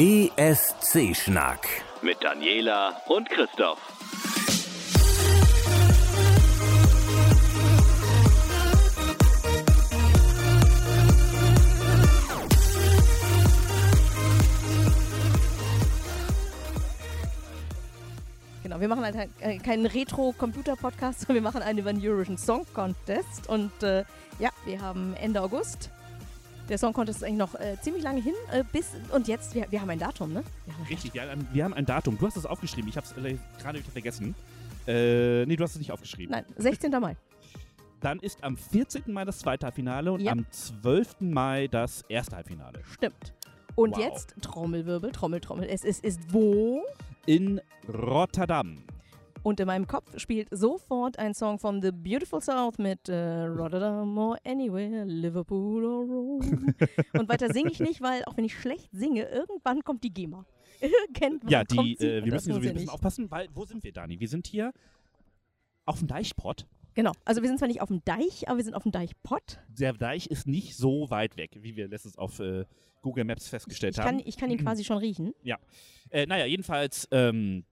ESC-Schnack. Mit Daniela und Christoph. Genau, wir machen halt äh, keinen Retro-Computer-Podcast, sondern wir machen einen über den Eurovision Song Contest. Und äh, ja, wir haben Ende August. Der Song Contest ist eigentlich noch äh, ziemlich lange hin. Äh, bis Und jetzt, wir, wir haben ein Datum, ne? Richtig, wir haben, wir haben ein Datum. Du hast es aufgeschrieben. Ich habe es äh, gerade wieder vergessen. Äh, nee, du hast es nicht aufgeschrieben. Nein, 16. Mai. Dann ist am 14. Mai das zweite Halbfinale und Ja. am 12. Mai das erste Halbfinale. Stimmt. Und Wow. jetzt Trommelwirbel, Trommel, Trommel. Es ist, ist wo? In Rotterdam. Und in meinem Kopf spielt sofort ein Song von The Beautiful South mit äh, Rotterdam or Anywhere, Liverpool or Rome. Und weiter singe ich nicht, weil auch wenn ich schlecht singe, irgendwann kommt die GEMA. Irgendwann Ja, die, äh, wir müssen sowieso ja ein bisschen aufpassen, weil wo sind wir, Dani? Wir sind hier auf dem Deichpott. Genau, also wir sind zwar nicht auf dem Deich, aber wir sind auf dem Deichpott. Der Deich ist nicht so weit weg, wie wir letztens auf äh, Google Maps festgestellt Ich haben. kann, ich kann ihn quasi schon riechen. Äh, naja, jedenfalls, ähm,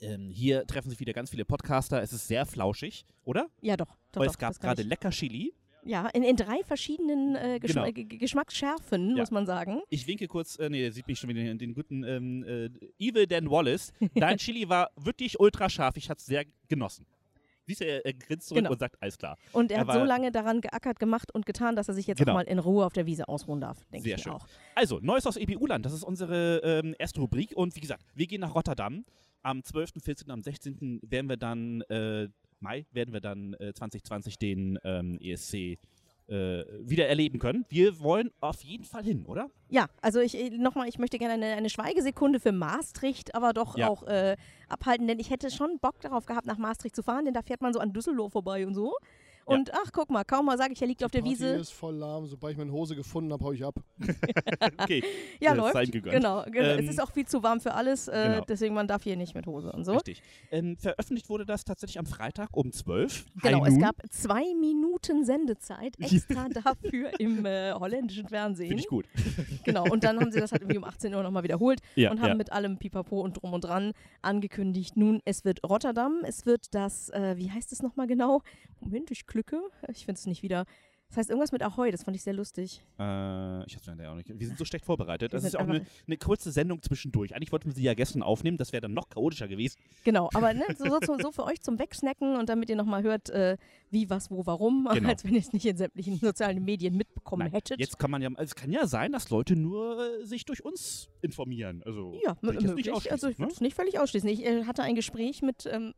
ähm, hier treffen sich wieder ganz viele Podcaster. Es ist sehr flauschig, oder? Ja, doch. doch, Weil doch es gab das kann gerade lecker Chili. Ja, in, in drei verschiedenen äh, Geschma Genau. Geschmacksschärfen, Ja. muss man sagen. Ich winke kurz, äh, nee, der sieht mich schon wieder, den guten ähm, äh, Evil Dan Wallace. Dein Chili war wirklich ultra scharf. Ich hatte es sehr genossen. Siehst du, er, er grinst zurück Genau. und sagt, alles klar. Und er Er hat so lange daran geackert, gemacht und getan, dass er sich jetzt Genau. auch mal in Ruhe auf der Wiese ausruhen darf, denke ich schön. auch. Also, Neues aus EBU-Land, das ist unsere ähm, erste Rubrik. Und wie gesagt, wir gehen nach Rotterdam. Am 12., 14., am 16. werden wir dann, äh, Mai, werden wir dann äh, 2020 den ähm, ESC äh, wieder erleben können. Wir wollen auf jeden Fall hin, oder? Ja, also ich nochmal, ich möchte gerne eine, eine Schweigesekunde für Maastricht, aber doch Ja. auch äh, abhalten, denn ich hätte schon Bock darauf gehabt, nach Maastricht zu fahren, denn da fährt man so an Düsseldorf vorbei und so. Und ach, guck mal, kaum mal sage ich, er liegt auf der Party Wiese. ist voll lahm. Sobald ich meine Hose gefunden habe, hau ich ab. Okay. Ja, äh, läuft. ihm gegönnt. Genau, genau. es Ähm, ist auch viel zu warm für alles, äh, genau. deswegen man darf hier nicht mit Hose und so. Richtig. Ähm, veröffentlicht wurde das tatsächlich am Freitag um 12. Genau, High es Noon. gab zwei Minuten Sendezeit extra dafür im äh, holländischen Fernsehen. Finde ich gut. Genau, und dann haben sie das halt irgendwie um 18 Uhr nochmal wiederholt Ja, und haben ja. mit allem Pipapo und Drum und Dran angekündigt. Nun, es wird Rotterdam, es wird das, äh, wie heißt es nochmal genau? Moment, ich glücke. Ich finde es nicht wieder. Das heißt irgendwas mit Ahoi, das fand ich sehr lustig. Äh, ich hab's leider auch nicht. Wir sind so schlecht vorbereitet. Das ist auch eine, eine kurze Sendung zwischendurch. Eigentlich wollten wir sie ja gestern aufnehmen, das wäre dann noch chaotischer gewesen. Genau, aber ne, so, so, so für euch zum Wegsnacken und damit ihr nochmal hört, äh, wie, was, wo, warum, Genau. als wenn ihr es nicht in sämtlichen sozialen Medien mitbekommen Nein, hättet. Jetzt kann man ja, also es kann ja sein, dass Leute nur äh, sich durch uns informieren. Also Ja, ich möglich. also ich würde ne? es nicht völlig ausschließen. Ich äh, hatte ein Gespräch mit, ähm,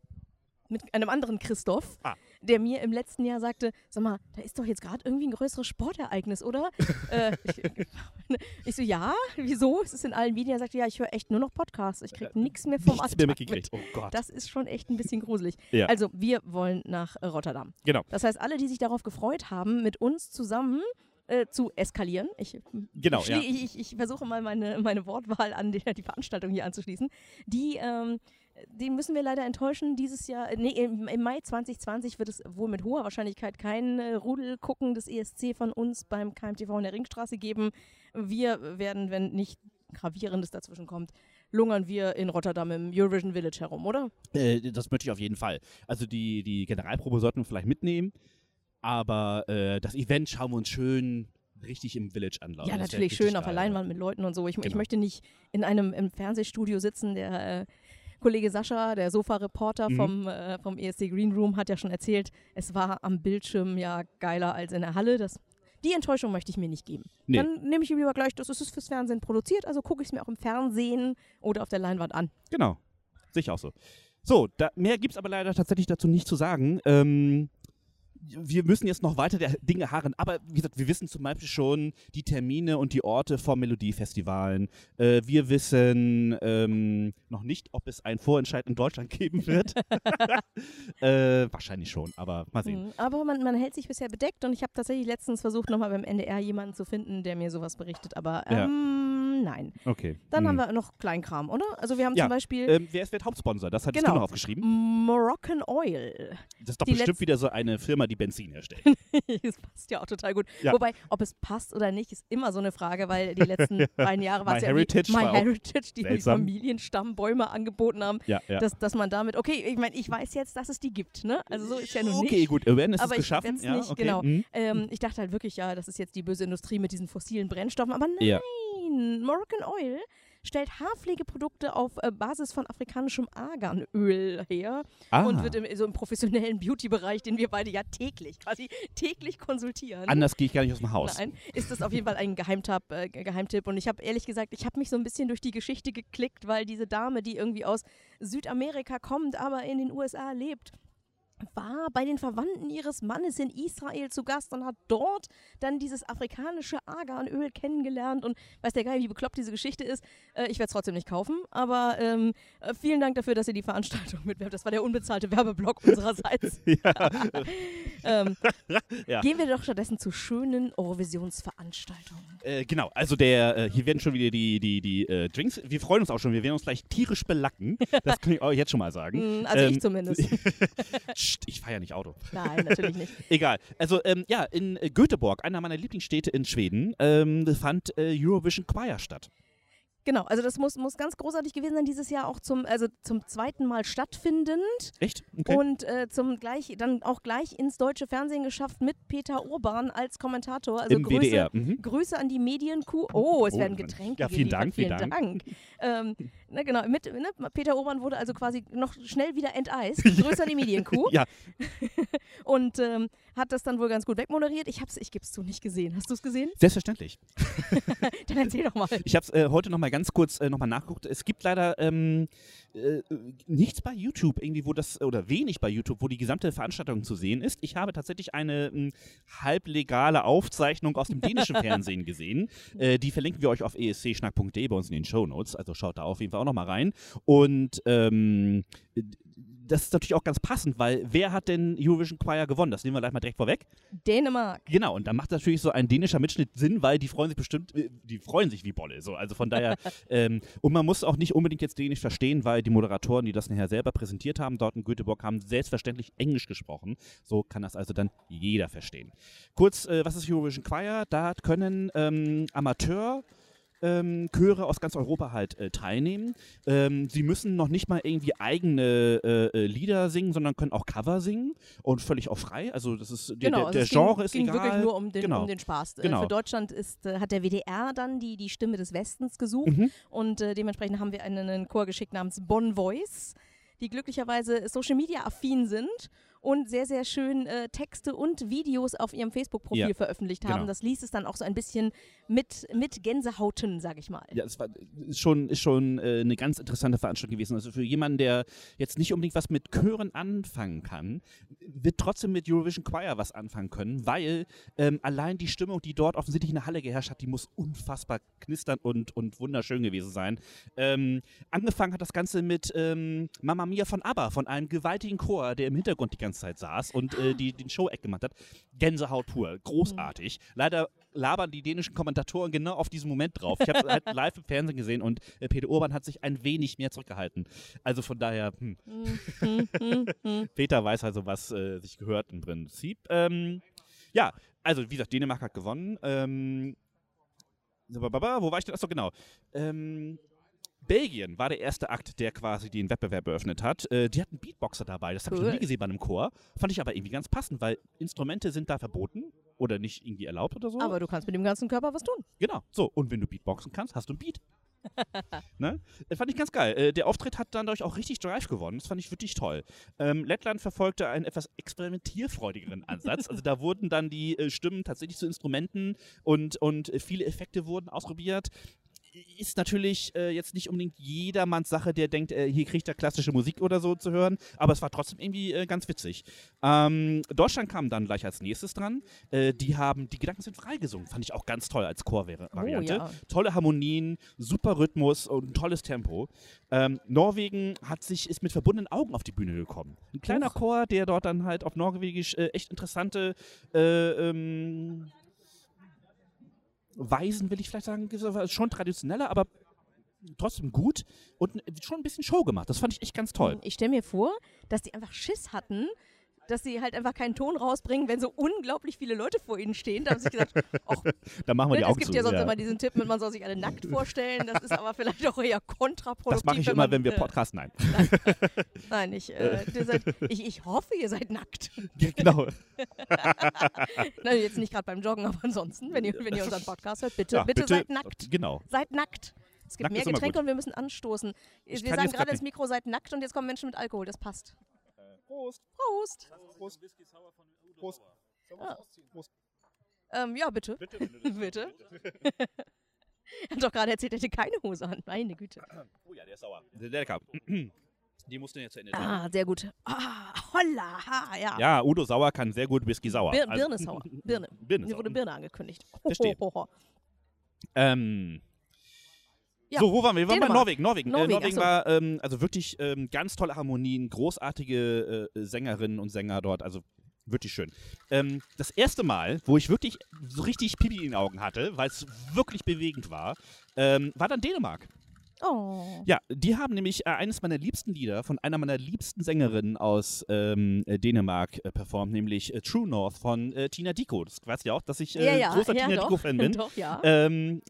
mit einem anderen Christoph, Ah. Der mir im letzten Jahr sagte, sag mal, da ist doch jetzt gerade irgendwie ein größeres Sportereignis, oder? äh, ich, ich so, ja, wieso? Es ist in allen Medien. Er sagte, ja, ich höre echt nur noch Podcasts. Ich kriege nichts mehr vom Nichts mehr mit. mitgekriegt. Oh Gott. Das ist schon echt ein bisschen gruselig. Ja. Also, wir wollen nach äh, Rotterdam. Genau. Das heißt, alle, die sich darauf gefreut haben, mit uns zusammen äh, zu eskalieren. Ich, Genau, ich, ja. schlie- ich, ich, ich versuche mal meine, meine Wortwahl an die, die Veranstaltung hier anzuschließen. Die, ähm, die müssen wir leider enttäuschen. Dieses Jahr, äh, nee, im, im Mai 2020 wird es wohl mit hoher Wahrscheinlichkeit kein äh, Rudelgucken des ESC von uns beim KMTV in der Ringstraße geben. Wir werden, wenn nicht Gravierendes dazwischen kommt, lungern wir in Rotterdam im Eurovision Village herum, oder? Äh, das möchte ich auf jeden Fall. Also die, die Generalprobe sollten wir vielleicht mitnehmen, aber äh, das Event schauen wir uns schön richtig im Village an. glaub Ja, ich. Natürlich schön auf der Leinwand mit Leuten und so. Ich, ich Genau. möchte nicht in einem im Fernsehstudio sitzen. Der äh, Kollege Sascha, der Sofa-Reporter Mhm. vom, äh, vom ESC Green Room, hat ja schon erzählt, es war am Bildschirm ja geiler als in der Halle. Das, die Enttäuschung möchte ich mir nicht geben. Nee. Dann nehme ich mir lieber gleich, das ist fürs Fernsehen produziert, also gucke ich es mir auch im Fernsehen oder auf der Leinwand an. Genau. Sehe ich auch so. So, da, mehr gibt es aber leider tatsächlich dazu nicht zu sagen. Ähm, wir müssen jetzt noch weiter der Dinge harren, aber wie gesagt, wir wissen zum Beispiel schon die Termine und die Orte vom Melodiefestivalen. Äh, wir wissen ähm, noch nicht, ob es einen Vorentscheid in Deutschland geben wird. äh, wahrscheinlich schon, aber mal sehen. Mhm. Aber man, man hält sich bisher bedeckt und ich habe tatsächlich letztens versucht, nochmal beim NDR jemanden zu finden, der mir sowas berichtet. Aber Ja. Nein. Okay. Dann Hm. haben wir noch Kleinkram, oder? Also wir haben Ja, zum Beispiel Ähm, wer ist der Hauptsponsor? Das hattest Genau. du noch aufgeschrieben. Moroccan Oil. Das ist doch die bestimmt wieder so eine Firma, die Benzin herstellt. das passt ja auch total gut. Ja. Wobei, ob es passt oder nicht, ist immer so eine Frage, weil die letzten beiden Jahre war es ja MyHeritage My Heritage, die seltsam. Familienstammbäume angeboten haben, ja, ja. dass, dass man damit, okay, ich meine, ich weiß jetzt, dass es die gibt, ne? Also so ist ja nun okay, nicht. gut. Awareness Aber ist ich geschaffen. werd's ja, nicht, okay. genau. hm. Ähm, ich dachte halt wirklich, ja, das ist jetzt die böse Industrie mit diesen fossilen Brennstoffen, aber nein, Ja. Moroccan Oil stellt Haarpflegeprodukte auf äh, Basis von afrikanischem Arganöl her Ah, und wird im, so im professionellen Beauty-Bereich, den wir beide ja täglich, quasi täglich konsultieren. anders gehe ich gar nicht aus dem Haus. Nein, ist das auf jeden Fall ein Geheimtipp, äh, Geheimtipp. Und ich habe ehrlich gesagt, ich habe mich so ein bisschen durch die Geschichte geklickt, weil diese Dame, die irgendwie aus Südamerika kommt, aber in den USA lebt, war bei den Verwandten ihres Mannes in Israel zu Gast und hat dort dann dieses afrikanische Arganöl kennengelernt und weiß der Geil, wie bekloppt diese Geschichte ist. Äh, ich werde es trotzdem nicht kaufen, aber ähm, äh, vielen Dank dafür, dass ihr die Veranstaltung mitwerbt. Das war der unbezahlte Werbeblock unsererseits. ähm, Ja. Gehen wir doch stattdessen zu schönen Eurovisionsveranstaltungen. Äh, genau, also der, äh, hier werden schon wieder die, die, die äh, Drinks. Wir freuen uns auch schon, wir werden uns gleich tierisch belacken. Das kann ich euch jetzt schon mal sagen. Mm, Also Ähm, ich zumindest. Psst, ich fahre ja nicht Auto. Nein, natürlich nicht. Egal. Also, ähm, ja, in äh, Göteborg, einer meiner Lieblingsstädte in Schweden, ähm, fand äh, Eurovision Choir statt. Genau, also das muss, muss ganz großartig gewesen sein, dieses Jahr auch zum, also zum zweiten Mal stattfindend Echt? Okay. und äh, zum gleich, dann auch gleich ins deutsche Fernsehen geschafft mit Peter Urban als Kommentator. Also Im Grüße, WDR. Mhm. Grüße an die Medienkuh. Oh, es Oh, werden Getränke ja, vielen. Dank, vielen Dank. Ähm, na genau, mit, ne, Peter Urban wurde also quasi noch schnell wieder enteist. Grüße an die Medienkuh. Ja, Und ähm, hat das dann wohl ganz gut wegmoderiert. Ich hab's, ich gebe es zu, nicht gesehen. Hast du es gesehen? selbstverständlich. Dann erzähl doch mal. Ich habe es äh, heute noch mal ganz kurz äh, noch mal nachgeguckt. Es gibt leider ähm, äh, nichts bei YouTube irgendwie, wo das oder wenig bei YouTube, wo die gesamte Veranstaltung zu sehen ist. Ich habe tatsächlich eine ähm, halblegale Aufzeichnung aus dem dänischen Fernsehen gesehen. Äh, die verlinken wir euch auf escschnack.de bei uns in den Show Notes. Also schaut da auf jeden Fall auch noch mal rein. Und ähm, das ist natürlich auch ganz passend, weil wer hat denn Eurovision Choir gewonnen? Das nehmen wir gleich mal direkt vorweg. Dänemark. Genau, und da macht natürlich so ein dänischer Mitschnitt Sinn, weil die freuen sich bestimmt, äh, die freuen sich wie Bolle. So. Also von daher, ähm, und man muss auch nicht unbedingt jetzt Dänisch verstehen, weil die Moderatoren, die das nachher selber präsentiert haben, dort in Göteborg, haben selbstverständlich Englisch gesprochen. So kann das also dann jeder verstehen. Kurz, äh, was ist Eurovision Choir? Da können ähm, Amateur ähm, Chöre aus ganz Europa halt äh, teilnehmen. Ähm, sie müssen noch nicht mal irgendwie eigene äh, äh, Lieder singen, sondern können auch Cover singen und völlig auch frei. Also das ist der, Genau, der, also der es ging, Genre ist ging egal. wirklich nur um den, Genau. um den Spaß. Äh, Genau. Für Deutschland ist, äh, hat der WDR dann die, die Stimme des Westens gesucht Mhm. und dementsprechend haben wir einen, einen Chor geschickt namens Bon Voice, die glücklicherweise Social Media affin sind und sehr, sehr schön äh, Texte und Videos auf ihrem Facebook-Profil Ja, veröffentlicht haben. genau. Das ließ es dann auch so ein bisschen mit, mit Gänsehauten, sag ich mal. Ja, es war, ist schon, ist schon äh, eine ganz interessante Veranstaltung gewesen. Also für jemanden, der jetzt nicht unbedingt was mit Chören anfangen kann, wird trotzdem mit Eurovision Choir was anfangen können, weil ähm, allein die Stimmung, die dort offensichtlich in der Halle geherrscht hat, die muss unfassbar knistern und, und wunderschön gewesen sein. Ähm, angefangen hat das Ganze mit ähm, Mamma Mia von ABBA, von einem gewaltigen Chor, der im Hintergrund die ganze Zeit saß und äh, die, den Show-Act gemacht hat. Gänsehaut pur, großartig. Leider labern die dänischen Kommentatoren genau auf diesen Moment drauf. Ich habe es halt live im Fernsehen gesehen und äh, Peter Urban hat sich ein wenig mehr zurückgehalten. Also von daher, hm. Peter weiß also, was äh, sich gehört im Prinzip. Ähm, ja, also wie gesagt, Dänemark hat gewonnen. Ähm, wo war ich denn? Achso, genau. Ähm, Belgien war der erste Akt, der quasi den Wettbewerb eröffnet hat. Äh, die hatten Beatboxer dabei. Das habe ich noch Cool. nie gesehen bei einem Chor. Fand ich aber irgendwie ganz passend, weil Instrumente sind da verboten oder nicht irgendwie erlaubt oder so. Aber du kannst mit dem ganzen Körper was tun. Genau, so. Und wenn du Beatboxen kannst, hast du ein Beat. ne? Das fand ich ganz geil. Äh, der Auftritt hat dann dadurch auch richtig Drive gewonnen. Das fand ich wirklich toll. Ähm, Lettland verfolgte einen etwas experimentierfreudigeren Ansatz. Also da wurden dann die äh, Stimmen tatsächlich zu Instrumenten und, und viele Effekte wurden ausprobiert. Ist natürlich äh, jetzt nicht unbedingt jedermanns Sache, der denkt, äh, hier kriegt er klassische Musik oder so zu hören, aber es war trotzdem irgendwie äh, ganz witzig. Ähm, Deutschland kam dann gleich als nächstes dran. Äh, die haben Die Gedanken sind frei gesungen. Fand ich auch ganz toll als Chorvariante. ja. Tolle Harmonien, super Rhythmus und ein tolles Tempo. Ähm, Norwegen hat sich, ist mit verbundenen Augen auf die Bühne gekommen. Ein kleiner. Chor, der dort dann halt auf Norwegisch äh, echt interessante äh, ähm, Weisen, will ich vielleicht sagen, schon traditioneller, aber trotzdem gut und schon ein bisschen Show gemacht. Das fand ich echt ganz toll. Ich stelle mir vor, dass die einfach Schiss hatten, dass sie halt einfach keinen Ton rausbringen, wenn so unglaublich viele Leute vor ihnen stehen. Da haben sie sich gesagt, ach, da machen wir die ne, Augen es gibt zu, ja sonst ja. immer diesen Tipp, man soll sich alle nackt vorstellen. Das ist aber vielleicht auch eher kontraproduktiv. Das mache ich wenn immer, man, wenn wir äh, podcasten. Nein. Nein, ich, äh, seid, ich, ich hoffe, ihr seid nackt. genau. Nein, jetzt nicht gerade beim Joggen, aber ansonsten, wenn ihr, wenn ihr unseren Podcast hört, bitte, Ja, bitte, seid nackt. Genau. Seid nackt. Es gibt Nackt mehr Getränke und wir müssen anstoßen. Ich wir sagen gerade ins Mikro, seid nackt und jetzt kommen Menschen mit Alkohol. Das passt. Prost. Prost. Prost. Prost. Sollen wir Ah. ausziehen? Prost. Ähm, ja, bitte. Bitte, bitte. er hat doch gerade erzählt, er hätte keine Hose an. Meine Güte. Oh ja, der ist sauer. Der lecker. Die mussten jetzt zu Ende Ah, sehr gut. Ah, holla, ha, ja. Ja, Udo Sauer kann sehr gut Whisky sauer. Bir Also- Birne sauer. Birne. Birne Mir wurde Birne angekündigt. Verstehe. Ähm, Ja, So, wo waren wir? Wir waren bei. Norwegen. Norwegen, Norwegen, äh, Norwegen so. war ähm, also wirklich ähm, ganz tolle Harmonien, großartige äh, Sängerinnen und Sänger dort, also wirklich schön. Ähm, das erste Mal, wo ich wirklich so richtig Pipi in den Augen hatte, weil es wirklich bewegend war, ähm, war dann Dänemark. Oh. Ja, die haben nämlich äh, eines meiner liebsten Lieder von einer meiner liebsten Sängerinnen aus ähm, äh, Dänemark äh, performt, nämlich äh, True North von äh, Tina Diko. Das weißt du ja auch, dass ich äh, ja, ja, großer ja, Tina doch, Diko-Fan bin. Doch, ja. Ähm,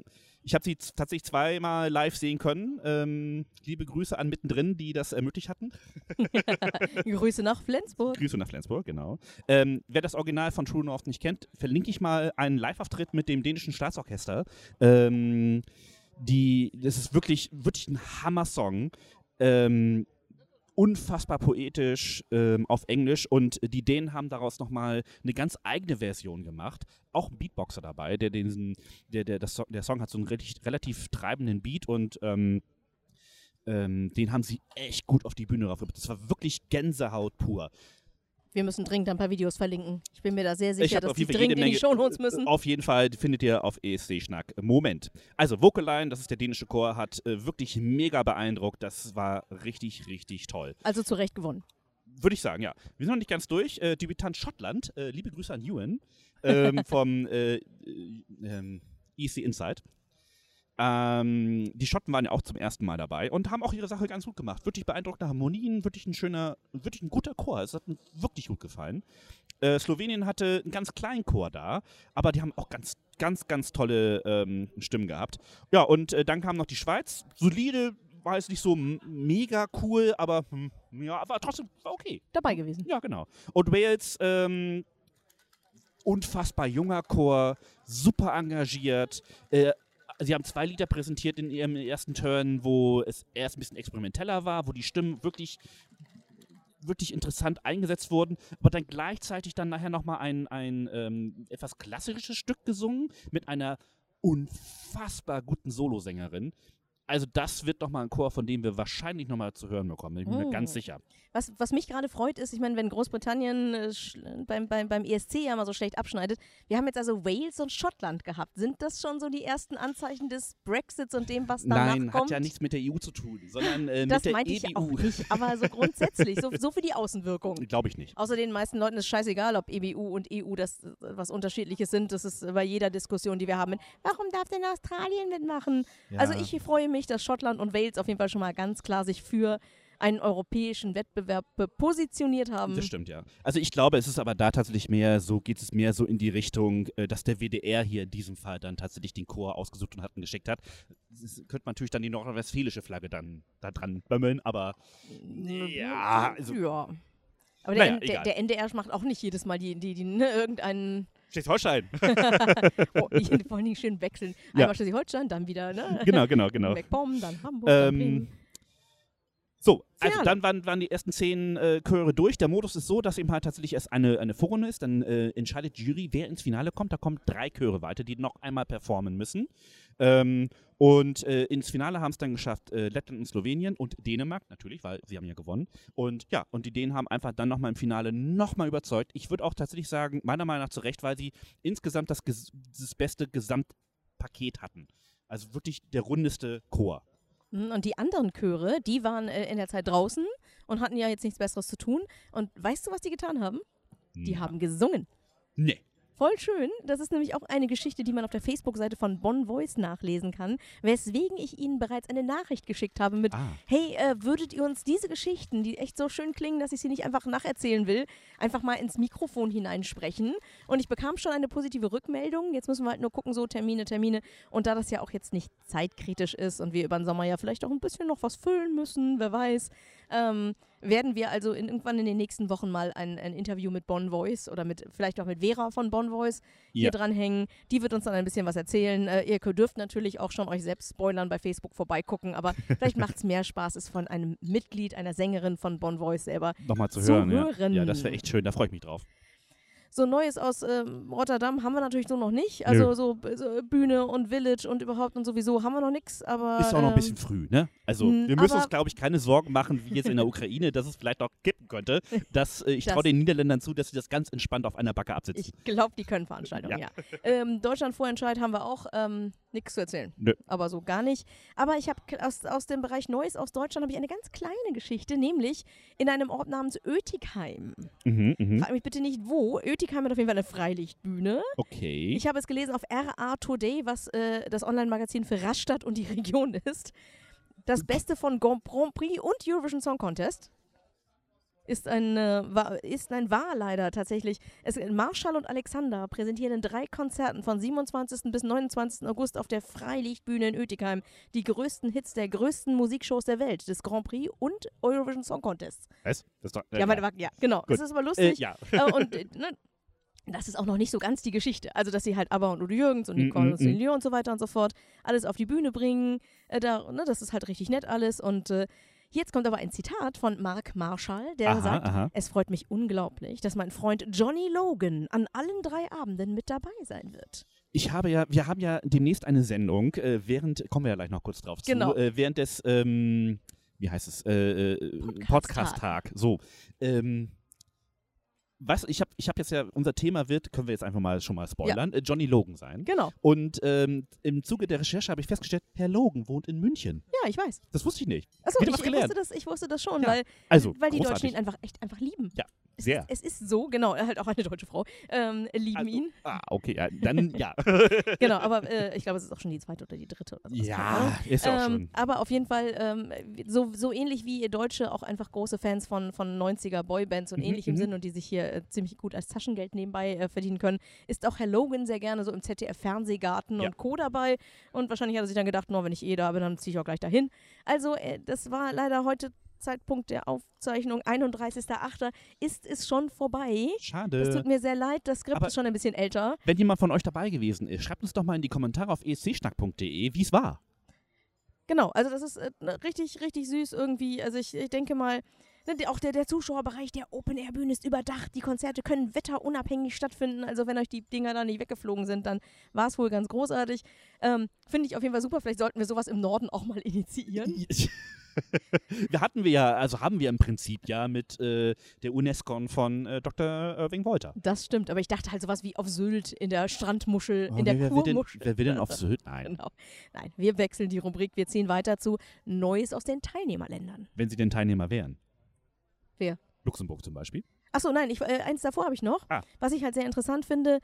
ich habe sie tatsächlich zweimal live sehen können. Ähm, liebe Grüße an mittendrin, die das ermöglicht hatten. Grüße nach Flensburg. Grüße nach Flensburg, genau. Ähm, wer das Original von True North nicht kennt, verlinke ich mal einen Live-Auftritt mit dem dänischen Staatsorchester. Ähm, die, das ist wirklich, wirklich ein Hammer-Song. Ähm, unfassbar poetisch ähm, auf Englisch und die Dänen haben daraus nochmal eine ganz eigene Version gemacht. Auch ein Beatboxer dabei, der diesen, der, der, das, der Song hat so einen relativ, relativ treibenden Beat und ähm, ähm, den haben sie echt gut auf die Bühne raufgebracht. Das war wirklich Gänsehaut pur. Wir müssen dringend ein paar Videos verlinken. Ich bin mir da sehr Ich sicher, dass die dringend in die Shownotes müssen. Auf jeden Fall findet ihr auf ESC Schnack. Moment. Also Vocaline, das ist der dänische Chor, hat äh, wirklich mega beeindruckt. Das war richtig, richtig toll. Also zu Recht gewonnen. Würde ich sagen, ja. Wir sind noch nicht ganz durch. Äh, Debütant Schottland, äh, liebe Grüße an Ewan ähm, vom äh, äh, ähm, ESC Insight. Ähm, die Schotten waren ja auch zum ersten Mal dabei und haben auch ihre Sache ganz gut gemacht. Wirklich beeindruckende Harmonien, wirklich ein schöner, wirklich ein guter Chor. Es hat mir wirklich gut gefallen. Äh, Slowenien hatte einen ganz kleinen Chor da, aber die haben auch ganz, ganz, ganz tolle ähm, Stimmen gehabt. Ja, und äh, dann kam noch die Schweiz. Solide, war jetzt nicht so mega cool, aber hm, ja, aber trotzdem war okay. Dabei gewesen. Ja, genau. Und Wales, ähm, unfassbar junger Chor, super engagiert. Äh, sie haben zwei Lieder präsentiert in ihrem ersten Turn, wo es erst ein bisschen experimenteller war, wo die Stimmen wirklich wirklich interessant eingesetzt wurden, aber dann gleichzeitig dann nachher nochmal ein, ein ähm, etwas klassisches Stück gesungen mit einer unfassbar guten Solosängerin. Also das wird nochmal ein Chor, von dem wir wahrscheinlich nochmal zu hören bekommen, bin ich mir Oh. ganz sicher. Was, was mich gerade freut, ist, ich meine, wenn Großbritannien äh, beim, beim, beim ESC ja mal so schlecht abschneidet, wir haben jetzt also Wales und Schottland gehabt. Sind das schon so die ersten Anzeichen des Brexits und dem, was danach Nein, kommt? hat ja nichts mit der EU zu tun, sondern äh, das mit der meinte ich EBU. auch nicht, aber so grundsätzlich, so, so für die Außenwirkung. Glaube ich nicht. Außer den meisten Leuten ist scheißegal, ob EBU und EU das was unterschiedliches sind. Das ist bei jeder Diskussion, die wir haben. Warum darf denn Australien mitmachen? Also ich freue mich, dass Schottland und Wales auf jeden Fall schon mal ganz klar sich für einen europäischen Wettbewerb positioniert haben. Das stimmt, ja. Also ich glaube, es ist aber da tatsächlich mehr so, geht es mehr so in die Richtung, äh, dass der WDR hier in diesem Fall dann tatsächlich den Chor ausgesucht und hat und geschickt hat. Das könnte man natürlich dann die nordrhein-westfälische Flagge dann da dran bömmeln, aber ja, also ja. Aber der, Naja, der, der NDR macht auch nicht jedes Mal die, die, die ne, irgendeinen, Schleswig-Holstein. oh, vor allen Dingen schön wechseln. Ja. Einmal Schleswig-Holstein, dann wieder, ne? genau, genau, genau. MacPom, dann Hamburg, dann Ähm, Bremen. So, also dann waren, waren die ersten zehn äh, Chöre durch. Der Modus ist so, dass eben halt tatsächlich erst eine, eine Vorrunde ist. Dann äh, entscheidet die Jury, wer ins Finale kommt. Da kommen drei Chöre weiter, die noch einmal performen müssen. Ähm, und äh, ins Finale haben es dann geschafft äh, Lettland und Slowenien und Dänemark, natürlich, weil sie haben ja gewonnen. Und ja, und die Dänen haben einfach dann nochmal im Finale nochmal überzeugt. Ich würde auch tatsächlich sagen, meiner Meinung nach zu Recht, weil sie insgesamt das, das beste Gesamtpaket hatten. Also wirklich der rundeste Chor. Mhm, Und die anderen Chöre, die waren äh, in der Zeit draußen und hatten ja jetzt nichts Besseres zu tun. Und weißt du, was die getan haben? Die Na. haben gesungen. Nee. Voll schön. Das ist nämlich auch eine Geschichte, die man auf der Facebook-Seite von Bonn Voice nachlesen kann, weswegen ich Ihnen bereits eine Nachricht geschickt habe mit, Ah. hey, äh, würdet ihr uns diese Geschichten, die echt so schön klingen, dass ich sie nicht einfach nacherzählen will, einfach mal ins Mikrofon hineinsprechen? Und ich bekam schon eine positive Rückmeldung. Jetzt müssen wir halt nur gucken, so Termine, Termine. Und da das ja auch jetzt nicht zeitkritisch ist und wir über den Sommer ja vielleicht auch ein bisschen noch was füllen müssen, wer weiß, ähm, werden wir also in, irgendwann in den nächsten Wochen mal ein, ein Interview mit Bonn Voice oder mit vielleicht auch mit Vera von Bonn Voice hier Ja. dranhängen. Die wird uns dann ein bisschen was erzählen. Äh, ihr könnt- dürft natürlich auch schon euch selbst spoilern bei Facebook vorbeigucken, aber vielleicht macht es mehr Spaß, es von einem Mitglied, einer Sängerin von Bonn Voice selber Nochmal zu, Zu hören. hören. Ja, ja das wäre echt schön, da freue ich mich drauf. So Neues aus ähm, Rotterdam haben wir natürlich so noch nicht. Also so, so Bühne und Village und überhaupt und sowieso haben wir noch nichts, aber. Ist auch noch ein ähm, bisschen früh, ne? Also, m, wir müssen uns, glaube ich, keine Sorgen machen, wie jetzt in der Ukraine, dass es vielleicht noch kippen könnte. Dass, äh, ich Das- traue den Niederländern zu, dass sie das ganz entspannt auf einer Backe absitzen. Ich glaube, die können Veranstaltungen, ja. Ja. Ähm, Deutschland Vorentscheid haben wir auch ähm, nichts zu erzählen. Nö. Aber so gar nicht. Aber ich habe aus, aus dem Bereich Neues aus Deutschland habe ich eine ganz kleine Geschichte, nämlich in einem Ort namens Ötigheim. Mhm, mhm. Frag mich bitte nicht wo. Ötigheim hat auf jeden Fall eine Freilichtbühne. Okay. Ich habe es gelesen auf RA Today, was äh, das Online-Magazin für Rastatt und die Region ist. Das Beste von Grand Prix und Eurovision Song Contest. Ist ein, äh, war, ist ein war leider tatsächlich. Es, Marschall und Alexander präsentieren in drei Konzerten von 27. bis 29. August auf der Freilichtbühne in Ötigheim die größten Hits der größten Musikshows der Welt, des Grand Prix und Eurovision Song Contests. Was? Das ist doch, äh, Ja, meine, ja genau. Gut. Das ist aber äh, lustig. ja. Äh, und äh, ne, das ist auch noch nicht so ganz die Geschichte. Also, dass sie halt ABBA und Udo Jürgens und Mm, Nicole mm, und Celine Dion und so weiter und so fort alles auf die Bühne bringen. Äh, da, ne, das ist halt richtig nett alles. Und äh, jetzt kommt aber ein Zitat von Mark Marshall, der Aha, sagt, aha. es freut mich unglaublich, dass mein Freund Johnny Logan an allen drei Abenden mit dabei sein wird. Ich habe ja, wir haben ja demnächst eine Sendung, äh, während, kommen wir ja gleich noch kurz drauf Genau. zu, äh, während des, ähm, wie heißt es, äh, äh, Podcast-Tag. Podcast-Tag. So. Ähm, was, ich habe ich hab jetzt ja, unser Thema wird, können wir jetzt einfach mal schon mal spoilern, äh, Johnny Logan sein. Genau. Und ähm, im Zuge der Recherche habe ich festgestellt, Herr Logan wohnt in München. Ja, ich weiß. Das wusste ich nicht. Achso, ich, ich, wusste das, ich wusste das schon, Ja. weil, Also, weil die großartig. Deutschen ihn einfach echt einfach lieben. Ja, Es sehr. Ist, es ist so, genau, halt auch eine deutsche Frau, ähm, lieben Also, ihn. Ah, okay, ja, dann ja. Genau, aber äh, ich glaube, es ist auch schon die zweite oder die dritte. Oder sowas, ja, ist auch Ähm, schön. aber auf jeden Fall, ähm, so, so ähnlich wie ihr Deutsche auch einfach große Fans von, von 90er Boybands und Mhm, ähnlichem mhm. sind und die sich hier äh, ziemlich gut als Taschengeld nebenbei äh, verdienen können, ist auch Herr Logan sehr gerne so im ZDF-Fernsehgarten Ja. und Co. dabei. Und wahrscheinlich hat er sich dann gedacht, no, wenn ich eh da bin, dann ziehe ich auch gleich dahin. Also, äh, das war leider heute Zeitpunkt der Aufzeichnung, 31.08. ist es schon vorbei. Schade. tut mir sehr leid, das Skript aber- ist schon ein bisschen älter. Wenn jemand von euch dabei gewesen ist, schreibt uns doch mal in die Kommentare auf escschnack.de, wie es war. Genau, also das ist äh, richtig, richtig süß irgendwie. Also ich, ich denke mal, auch der, der Zuschauerbereich der Open-Air-Bühne ist überdacht. Die Konzerte können wetterunabhängig stattfinden. Also wenn euch die Dinger da nicht weggeflogen sind, dann war es wohl ganz großartig. Ähm, Finde ich auf jeden Fall super. Vielleicht sollten wir sowas im Norden auch mal initiieren. wir hatten wir ja, also haben wir im Prinzip ja mit äh, der UNESCO von äh, Dr. Irving Wolter. Das stimmt, aber ich dachte halt sowas wie auf Sylt, in der Strandmuschel, in der denn, Kurmuschel. wer will denn auf Sylt? Nein. Genau. Nein, wir wechseln die Rubrik. Wir ziehen weiter zu Neues aus den Teilnehmerländern. Wenn sie denn Teilnehmer wären. Wer? Luxemburg zum Beispiel. Achso, nein, ich, äh, eins davor habe ich noch. Ah. Was ich halt sehr interessant finde: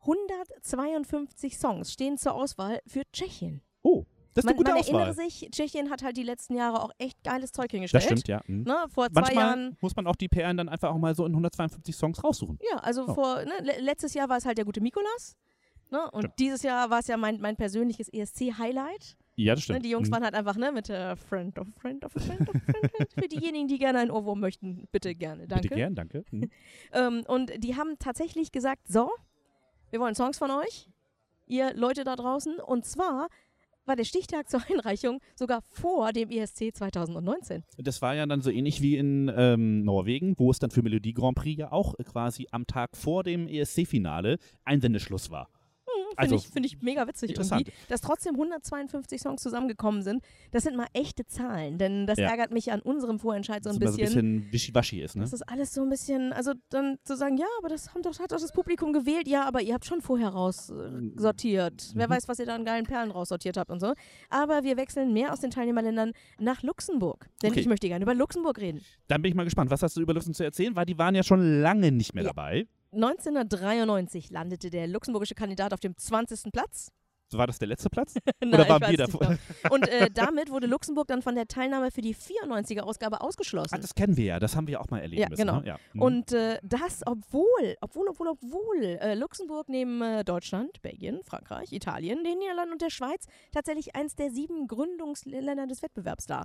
152 Songs stehen zur Auswahl für Tschechien. Oh, das ist man eine gute man Auswahl. erinnere sich, Tschechien hat halt die letzten Jahre auch echt geiles Zeug hingestellt. Das stimmt, ja. Mhm. Ne, vor zwei Manchmal Jahren. muss man auch die PR dann einfach auch mal so in 152 Songs raussuchen. Ja, also Oh. vor, ne, le letztes Jahr war es halt der gute Mikolas. Ne, und Stimmt. dieses Jahr war es ja mein, mein persönliches ESC-Highlight. Ja, das Ne, stimmt. die Jungs Mhm. waren halt einfach ne, mit äh, Friend of Friend of Friend of Friend. Für diejenigen, die gerne einen Ohrwurm möchten, bitte gerne. Danke. Bitte gern, danke. Mhm. Ähm, und die haben tatsächlich gesagt, so, wir wollen Songs von euch, ihr Leute da draußen. Und zwar war der Stichtag zur Einreichung sogar vor dem ESC 2019. Das war ja dann so ähnlich wie in ähm, Norwegen, wo es dann für Melodie Grand Prix ja auch äh, quasi am Tag vor dem ESC-Finale Einsendeschluss war. Finde Also, ich, find ich mega witzig irgendwie, dass trotzdem 152 Songs zusammengekommen sind. Das sind mal echte Zahlen, denn das Ja. ärgert mich an unserem Vorentscheid so ein bisschen. so ein bisschen wischiwaschi ist, ne? Das ist alles so ein bisschen, also dann zu sagen, ja, aber das haben doch, hat doch das Publikum gewählt, ja, aber ihr habt schon vorher raussortiert. Wer Mhm. weiß, was ihr da an geilen Perlen raussortiert habt und so. Aber wir wechseln mehr aus den Teilnehmerländern nach Luxemburg. Denn Okay. ich möchte gerne über Luxemburg reden. Dann bin ich mal gespannt, was hast du über Luxemburg zu erzählen, weil die waren ja schon lange nicht mehr Ja. dabei. 1993 landete der luxemburgische Kandidat auf dem 20. Platz. So war das der letzte Platz? Nein, Oder waren wir davor? genau. Und äh, damit wurde Luxemburg dann von der Teilnahme für die 94er Ausgabe ausgeschlossen. Ah, das kennen wir ja, das haben wir auch mal erleben Ja, müssen. genau. Ne? Ja. Mhm. Und äh, das, obwohl, obwohl, obwohl, obwohl äh, Luxemburg neben äh, Deutschland, Belgien, Frankreich, Italien, den Niederlanden und der Schweiz tatsächlich eins der sieben Gründungsländer des Wettbewerbs da.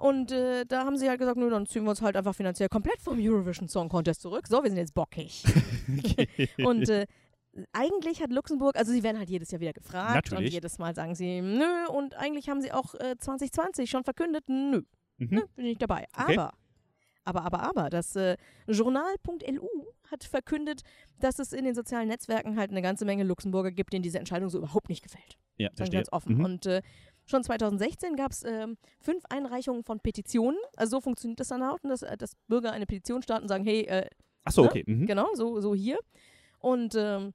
Und äh, da haben sie halt gesagt, nö, dann ziehen wir uns halt einfach finanziell komplett vom Eurovision Song Contest zurück. So, wir sind jetzt bockig. und äh, eigentlich hat Luxemburg, also sie werden halt jedes Jahr wieder gefragt und Natürlich. jedes Mal sagen sie, nö, und eigentlich haben sie auch äh, 2020 schon verkündet, nö, Mhm. ne, bin ich nicht dabei. Okay. Aber, aber, aber, aber, das äh, Journal.lu hat verkündet, dass es in den sozialen Netzwerken halt eine ganze Menge Luxemburger gibt, denen diese Entscheidung so überhaupt nicht gefällt. ja, Sagen verstehe. ganz offen. Mhm. Und äh, schon 2016 gab es ähm, fünf Einreichungen von Petitionen. Also so funktioniert das dann auch, dass, äh, dass Bürger eine Petition starten und sagen, hey, äh, Ach so, ne? okay. Mhm. Genau, so, so hier. Und ähm,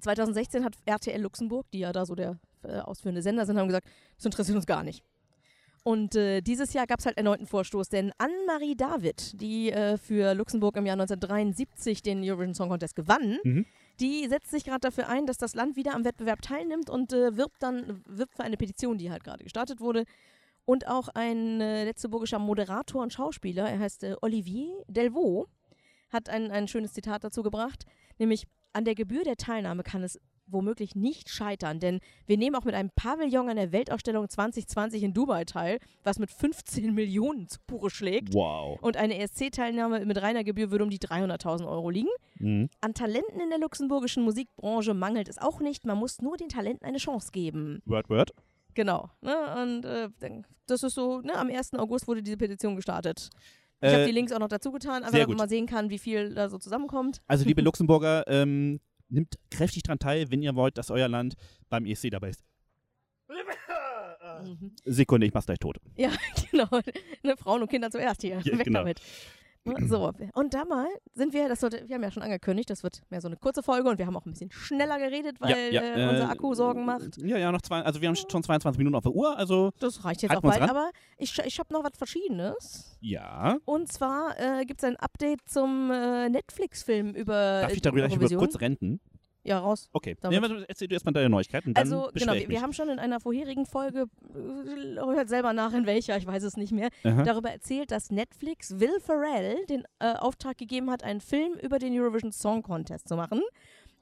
2016 hat RTL Luxemburg, die ja da so der äh, ausführende Sender sind, haben gesagt, das interessiert uns gar nicht. Und äh, dieses Jahr gab es halt erneuten Vorstoß, denn Anne-Marie David, die äh, für Luxemburg im Jahr 1973 den Eurovision Song Contest gewann, Mhm. Die setzt sich gerade dafür ein, dass das Land wieder am Wettbewerb teilnimmt und äh, wirbt dann wirbt für eine Petition, die halt gerade gestartet wurde. Und auch ein äh, letzteburgischer Moderator und Schauspieler, er heißt äh, Olivier Delvaux, hat ein, ein schönes Zitat dazu gebracht, nämlich an der Gebühr der Teilnahme kann es womöglich nicht scheitern, denn wir nehmen auch mit einem Pavillon an der Weltausstellung 2020 in Dubai teil, was mit 15 Millionen zu Buche schlägt. Wow. Und eine ESC-Teilnahme mit reiner Gebühr würde um die 300.000 Euro liegen. Mhm. An Talenten in der luxemburgischen Musikbranche mangelt es auch nicht. Man muss nur den Talenten eine Chance geben. Word, word. Genau. Ne? Und äh, das ist so, ne? am 1. August wurde diese Petition gestartet. Ich habe Äh, die Links auch noch dazu getan, einfach damit man mal sehen kann, wie viel da so zusammenkommt. Also, liebe Luxemburger, ähm, nimmt kräftig dran teil, wenn ihr wollt, dass euer Land beim ESC dabei ist. Sekunde, ich mach's gleich tot. Ja, genau. Ne, Frauen und Kinder zuerst hier. Ja, Weg genau. damit. Ne, So, und da mal sind wir, das sollte, wir haben ja schon angekündigt, das wird mehr so eine kurze Folge und wir haben auch ein bisschen schneller geredet, weil äh, unser Akku Sorgen macht. Ja, ja, noch zwei, also wir haben schon 22 Minuten auf der Uhr, also Das reicht jetzt auch bald, ran? aber ich, ich habe noch was Verschiedenes. ja. Und zwar äh, gibt es ein Update zum äh, Netflix-Film über Darf äh, ich darüber gleich über kurz renten? Ja, raus. Okay. Damit- erzähl du erstmal deine Neuigkeiten, dann Also, genau, wir, wir haben schon in einer vorherigen Folge, äh, hört selber nach in welcher, ich weiß es nicht mehr, Aha. darüber erzählt, dass Netflix Will Ferrell den äh, Auftrag gegeben hat, einen Film über den Eurovision Song Contest zu machen.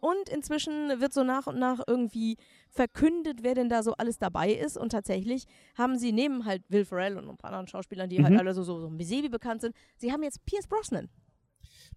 Und inzwischen wird so nach und nach irgendwie verkündet, wer denn da so alles dabei ist. Und tatsächlich haben sie neben halt Will Ferrell und ein paar anderen Schauspielern, die halt Mhm. alle so, so, so bekannt sind, sie haben jetzt Pierce Brosnan.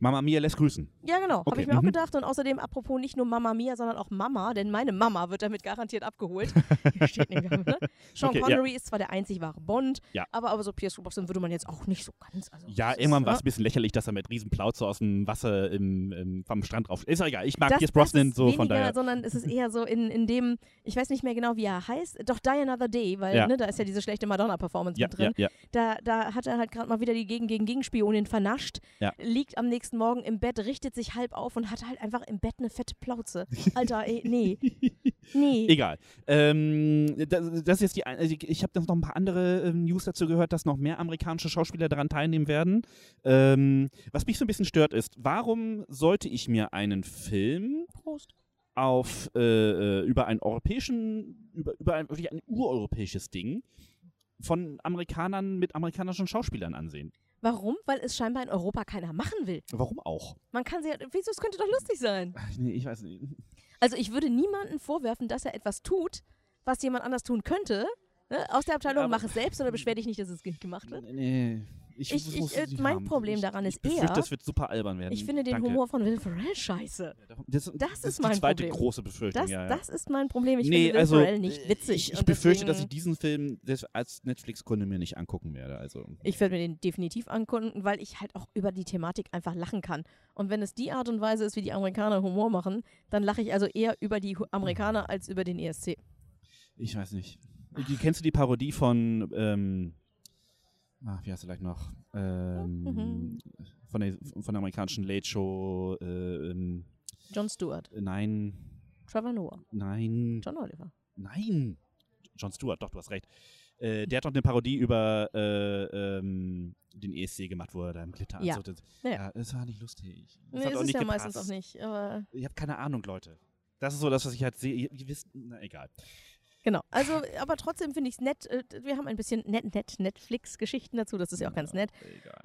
Mama Mia lässt grüßen. Ja, genau. Habe Okay, ich mir auch mhm. gedacht. Und außerdem, apropos nicht nur Mama Mia, sondern auch Mama, denn meine Mama wird damit garantiert abgeholt. Steht nämlich, ne? Sean Okay, ja. Connery ist zwar der einzig wahre Bond, Ja. aber, aber so Pierce Brosnan würde man jetzt auch nicht so ganz. Also, Ja, irgendwann war ne? es ein bisschen lächerlich, dass er mit riesen Plauze aus dem Wasser im, im, vom Strand drauf. Ist ja egal, ich mag das, Pierce Brosnan so weniger, von daher. sondern es ist eher so in, in dem, ich weiß nicht mehr genau, wie er heißt, doch Die Another Day, weil Ja. ne, da ist ja diese schlechte Madonna-Performance Ja, mit drin. ja, ja. Da, da hat er halt gerade mal wieder die Gegen gegen Gegenspionin vernascht, Ja. liegt am nächsten Morgen im Bett, richtet sich halb auf und hat halt einfach im Bett eine fette Plauze. Alter, ey, nee. Nee. Egal. Ähm, das, das ist jetzt die. Also ich ich habe noch ein paar andere ähm, News dazu gehört, dass noch mehr amerikanische Schauspieler daran teilnehmen werden. Ähm, was mich so ein bisschen stört ist, warum sollte ich mir einen Film Prost. auf äh, äh, über einen europäischen, über, über ein, wirklich ein ureuropäisches Ding von Amerikanern mit amerikanischen Schauspielern ansehen? Warum? Weil es scheinbar in Europa keiner machen will. Warum auch? Man kann sie ja, wieso, es könnte doch lustig sein. Nee, ich weiß nicht. Also ich würde niemandem vorwerfen, dass er etwas tut, was jemand anders tun könnte. Ne? Aus der Abteilung, aber- mach es selbst oder beschwer dich nicht, dass es nicht gemacht wird. Nee. Ich, Ich- ich, äh, mein haben. Problem ich, daran ich ist befürchte, eher, das wird super albern werden. Ich finde den Danke. Humor von Will Ferrell scheiße. Das, Das ist die mein zweite Problem. große Befürchtung. Das, ja, ja. das ist mein Problem. Ich nee, finde Will also Ferrell nicht äh, witzig. Ich, ich befürchte, dass ich diesen Film als Netflix-Kunde mir nicht angucken werde. Also Ich werde mir den definitiv angucken, weil ich halt auch über die Thematik einfach lachen kann. Und wenn es die Art und Weise ist, wie die Amerikaner Humor machen, dann lache ich also eher über die Amerikaner als über den ESC. ich weiß nicht. Die, kennst du die Parodie von ähm, ah, wie heißt sie gleich noch? Ähm, Mhm. von, der, von der amerikanischen Late Show. Äh, ähm, Jon Stewart, nein, Trevor Noah, nein, John Oliver. nein. John Stewart, doch, du hast recht. Äh, der hat doch eine Parodie über äh, ähm, den ESC gemacht, wo er da im ist. Ja. Ja, das war nicht lustig. Das Nee, hat ist nicht ja gepasst. meistens auch nicht. Ich habe keine Ahnung, Leute. Das ist so das, was ich halt sehe. Ihr, ihr wisst, na egal. Genau. Also, aber trotzdem finde ich es nett. äh, Wir haben ein bisschen nett, nett Netflix-Geschichten dazu. Das ist ja auch ganz nett. Egal.